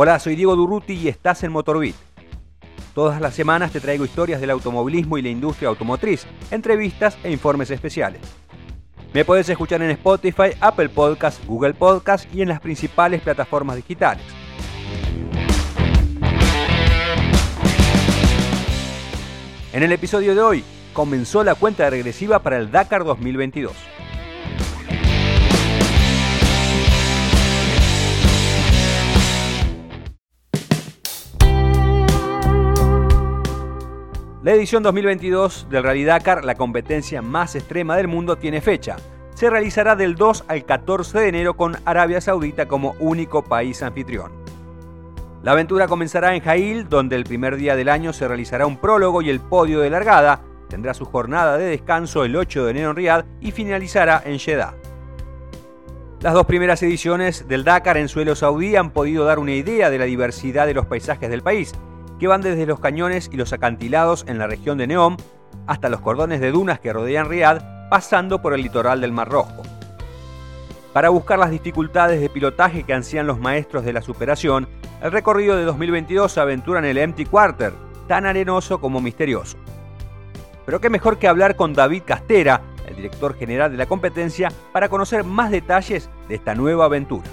Hola, soy Diego Durruti y estás en Motorbit. Todas las semanas te traigo historias del automovilismo y la industria automotriz, entrevistas e informes especiales. Me puedes escuchar en Spotify, Apple Podcasts, Google Podcasts y en las principales plataformas digitales. En el episodio de hoy, comenzó la cuenta regresiva para el Dakar 2022. La edición 2022 del Rally Dakar, la competencia más extrema del mundo, tiene fecha. Se realizará del 2 al 14 de enero con Arabia Saudita como único país anfitrión. La aventura comenzará en Jail, donde el primer día del año se realizará un prólogo y el podio de largada, tendrá su jornada de descanso el 8 de enero en Riyadh y finalizará en Jeddah. Las dos primeras ediciones del Dakar en suelo saudí han podido dar una idea de la diversidad de los paisajes del país, que van desde los cañones y los acantilados en la región de Neom hasta los cordones de dunas que rodean Riad, pasando por el litoral del Mar Rojo. Para buscar las dificultades de pilotaje que ansían los maestros de la superación, el recorrido de 2022 se aventura en el Empty Quarter, tan arenoso como misterioso. Pero qué mejor que hablar con David Castera, el director general de la competencia, para conocer más detalles de esta nueva aventura.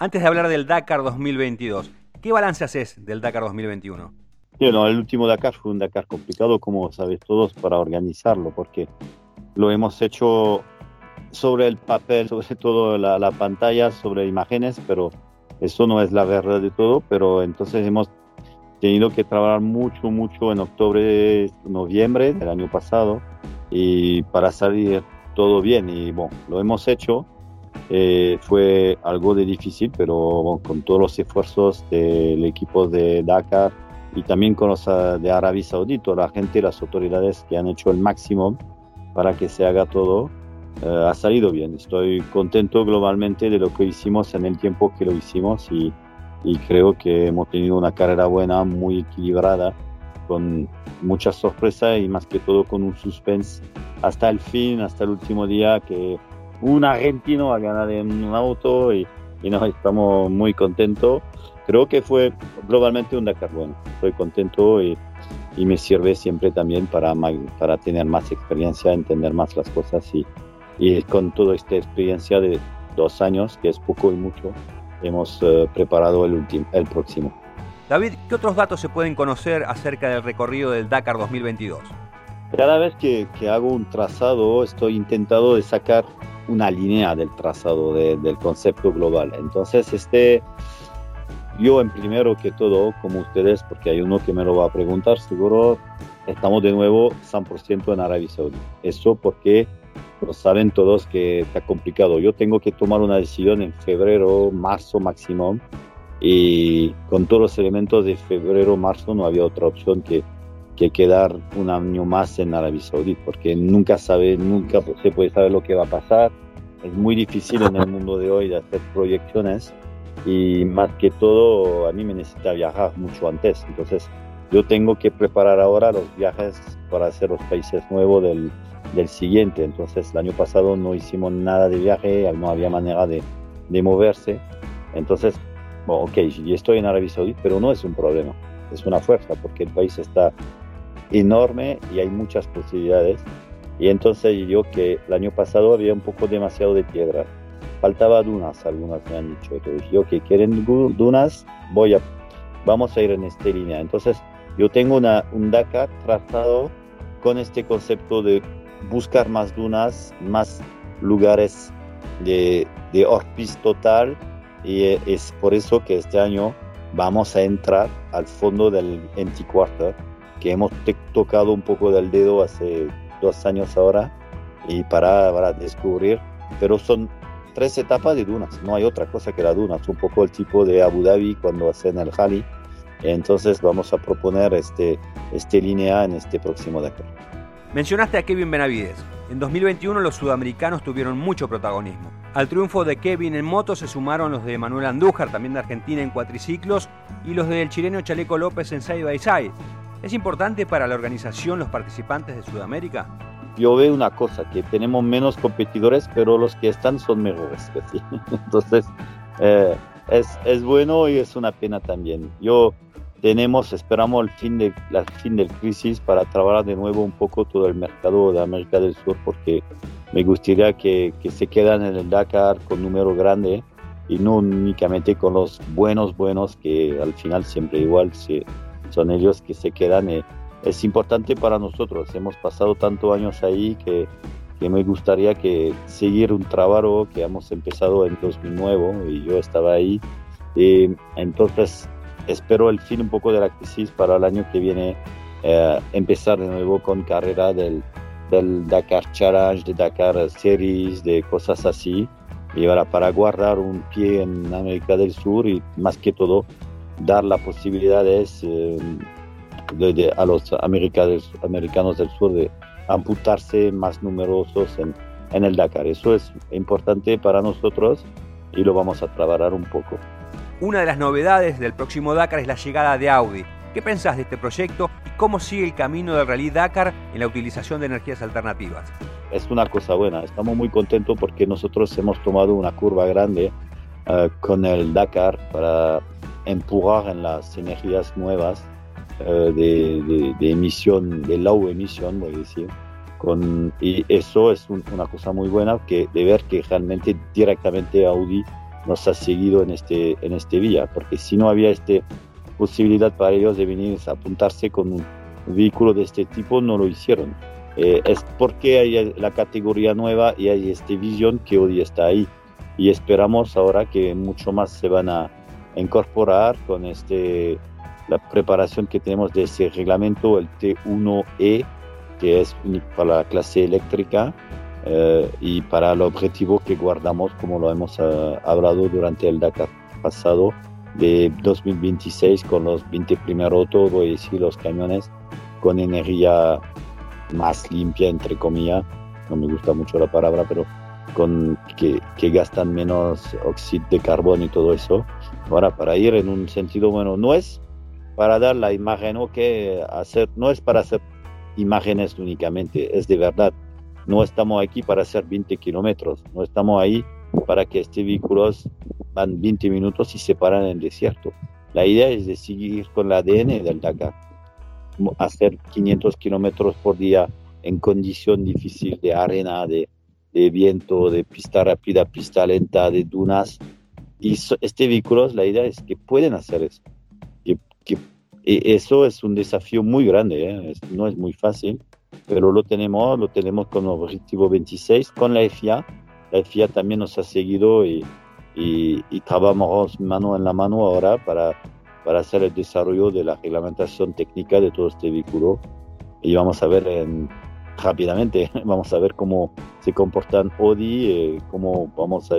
Antes de hablar del Dakar 2022, ¿qué balance haces del Dakar 2021? Bueno, el último Dakar fue un Dakar complicado, como sabéis todos, para organizarlo, porque lo hemos hecho sobre el papel, sobre todo la, la, pantalla, sobre imágenes, pero eso no es la verdad de todo, pero entonces hemos tenido que trabajar mucho, mucho en octubre, noviembre del año pasado, y para salir todo bien, y bueno, lo hemos hecho, eh, fue algo de difícil, pero con todos los esfuerzos del equipo de Dakar y también con los ah, de Arabia Saudita, la gente y las autoridades que han hecho el máximo para que se haga todo, eh, ha salido bien. Estoy contento globalmente de lo que hicimos en el tiempo que lo hicimos y, y creo que hemos tenido una carrera buena, muy equilibrada, con muchas sorpresas y más que todo con un suspense hasta el fin, hasta el último día que un argentino a ganar en un auto y, nos estamos muy contentos. Creo que fue globalmente un Dakar bueno. Estoy contento y, y me sirve siempre también para, para tener más experiencia, entender más las cosas y, y con toda esta experiencia de dos años, que es poco y mucho, hemos uh, preparado el, último, el próximo. David, ¿qué otros datos se pueden conocer acerca del recorrido del Dakar 2022? Cada vez que, que hago un trazado estoy intentando de sacar una línea del trazado del concepto global. Entonces, este, yo en primero que todo, como ustedes, porque hay uno que me lo va a preguntar, seguro estamos de nuevo 100% en Arabia Saudí. Eso porque lo saben todos que está complicado. Yo tengo que tomar una decisión en febrero, marzo máximo, y con todos los elementos de febrero, marzo no había otra opción que que quedar un año más en Arabia Saudita, porque nunca sabe, nunca se puede saber lo que va a pasar. Es muy difícil en el mundo de hoy de hacer proyecciones y más que todo a mí me necesita viajar mucho antes. Entonces yo tengo que preparar ahora los viajes para hacer los países nuevos del, del siguiente. Entonces el año pasado no hicimos nada de viaje, no había manera de, de moverse. Entonces, bueno, ok, yo estoy en Arabia Saudita, pero no es un problema, es una fuerza porque el país está enorme y hay muchas posibilidades. Y entonces yo que el año pasado había un poco demasiado de piedra. Faltaba dunas, algunas me han dicho. Entonces yo que quieren dunas, voy a, vamos a ir en esta línea. Entonces yo tengo una, un Dakar trazado con este concepto de buscar más dunas, más lugares de, de orpis total. Y es por eso que este año vamos a entrar al fondo del quarter que hemos tocado un poco del dedo hace dos años ahora y para, para descubrir, pero son tres etapas de dunas, no hay otra cosa que la dunas, un poco el tipo de Abu Dhabi cuando hacen el Hali, entonces vamos a proponer este, este línea en este próximo Dakar. Mencionaste a Kevin Benavides. En 2021 los sudamericanos tuvieron mucho protagonismo. Al triunfo de Kevin en moto se sumaron los de Manuel Andújar, también de Argentina en cuatriciclos, y los del chileno Chaleco López en side by side. ¿Es importante para la organización los participantes de Sudamérica? Yo veo una cosa, que tenemos menos competidores, pero los que están son mejores. Entonces, eh, es, es, bueno y es una pena también. Yo tenemos, esperamos el fin de la fin del crisis para trabajar de nuevo un poco todo el mercado de América del Sur, porque me gustaría que, que se quedan en el Dakar con número grande y no únicamente con los buenos, buenos, que al final siempre igual se, son ellos que se quedan. Eh, es importante para nosotros, hemos pasado tantos años ahí que, que me gustaría que seguir un trabajo que hemos empezado en 2009 y yo estaba ahí. Y entonces espero el fin un poco de la crisis para el año que viene eh, empezar de nuevo con carrera del, del Dakar Challenge, de Dakar Series, de cosas así y ahora para guardar un pie en América del Sur y más que todo dar la posibilidad eh, de, a los americanos, americanos del sur de amputarse más numerosos en, en el Dakar. Eso es importante para nosotros y lo vamos a trabajar un poco. Una de las novedades del próximo Dakar es la llegada de Audi. ¿Qué pensás de este proyecto y cómo sigue el camino del Rally Dakar en la utilización de energías alternativas? es una cosa buena. Estamos muy contentos porque nosotros hemos tomado una curva grande uh, con el Dakar para empujar en las energías nuevas uh, de, de, de, emisión, de low emisión, voy a decir. Con, y eso es un, una cosa muy buena que, de ver que realmente directamente Audi nos ha seguido en este, en este vía, porque si no había esta posibilidad para ellos de venir a apuntarse con un vehículo de este tipo, no lo hicieron. Eh, es porque hay la categoría nueva y hay esta visión que hoy está ahí. Y esperamos ahora que mucho más se van a incorporar con este, la preparación que tenemos de ese reglamento, el T1E, que es para la clase eléctrica eh, y para el objetivo que guardamos, como lo hemos uh, hablado durante el Dakar pasado, de 2026 con los 20 primeros autos, a decir, los camiones con energía más limpia, entre comillas, no me gusta mucho la palabra, pero con que, que, gastan menos óxido de carbono y todo eso. Ahora, para ir en un sentido bueno, no es para dar la imagen o que hacer, no es para hacer imágenes únicamente, es de verdad. No estamos aquí para hacer 20 kilómetros, no estamos ahí para que estos vehículos van 20 minutos y se paran en el desierto. La idea es de seguir con el ADN del Dakar hacer 500 kilómetros por día en condición difícil de arena, de, de, viento, de pista rápida, pista lenta, de dunas. Y este vehículo, la idea es que pueden hacer eso. Que, que e, eso es un desafío muy grande, ¿eh? no es muy fácil, pero lo tenemos, lo tenemos con objetivo 26, con la FIA. La FIA también nos ha seguido y, y, y trabajamos mano en la mano ahora para para hacer el desarrollo de la reglamentación técnica de todo este vehículo. Y vamos a ver en, rápidamente, vamos a ver cómo se comportan Audi, eh, cómo, vamos a,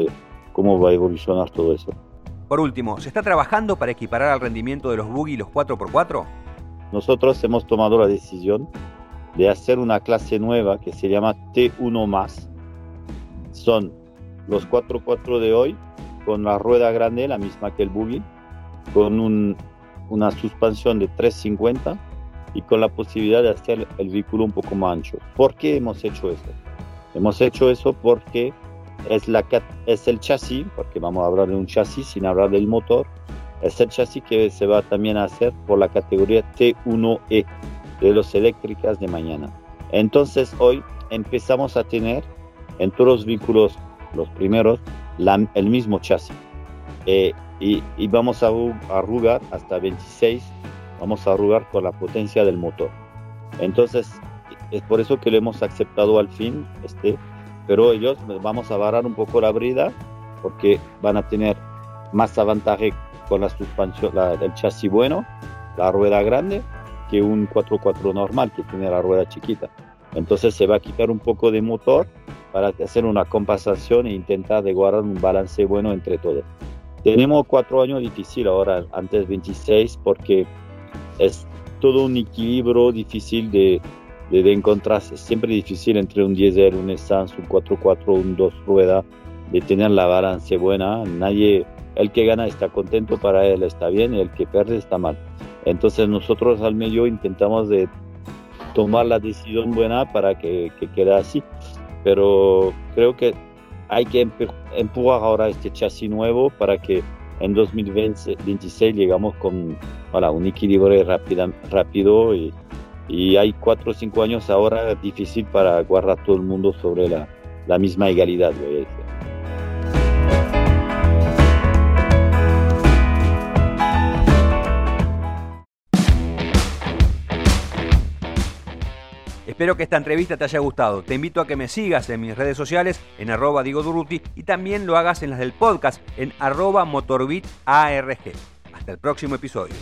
cómo va a evolucionar todo eso. Por último, ¿se está trabajando para equiparar al rendimiento de los buggy los 4x4? Nosotros hemos tomado la decisión de hacer una clase nueva que se llama T1 Son los 4x4 de hoy con la rueda grande, la misma que el buggy, con un, una suspensión de 350 y con la posibilidad de hacer el vehículo un poco más ancho. ¿Por qué hemos hecho eso? Hemos hecho eso porque es, la, es el chasis, porque vamos a hablar de un chasis sin hablar del motor, es el chasis que se va también a hacer por la categoría T1E de los eléctricas de mañana. Entonces hoy empezamos a tener en todos los vehículos, los primeros, el mismo chasis. Eh, y, y, vamos a arrugar hasta 26, vamos a arrugar con la potencia del motor. Entonces, es por eso que lo hemos aceptado al fin, este, pero ellos vamos a barrar un poco la brida porque van a tener más avantaje con la suspensión, el chasis bueno, la rueda grande, que un 4x4 normal que tiene la rueda chiquita. Entonces se va a quitar un poco de motor para hacer una compensación e intentar de guardar un balance bueno entre todos. Tenemos cuatro años difíciles ahora, antes 26, porque es todo un equilibrio difícil de, de, de encontrar, es siempre difícil entre un diesel, un Essence, un 4x4, un dos ruedas, de tener la balance buena. Nadie, el que gana está contento, para él está bien, y el que pierde está mal. Entonces nosotros al medio intentamos de tomar la decisión buena para que, que quede así. Pero creo que hay que empujar ahora este chasis nuevo para que en 2026 llegamos con un equilibrio rápido y, y hay cuatro o cinco años ahora difícil para guardar todo el mundo sobre la, la misma igualdad. Espero que esta entrevista te haya gustado. Te invito a que me sigas en mis redes sociales en arroba Diego Durruti y también lo hagas en las del podcast en arroba motorbit ARG. Hasta el próximo episodio.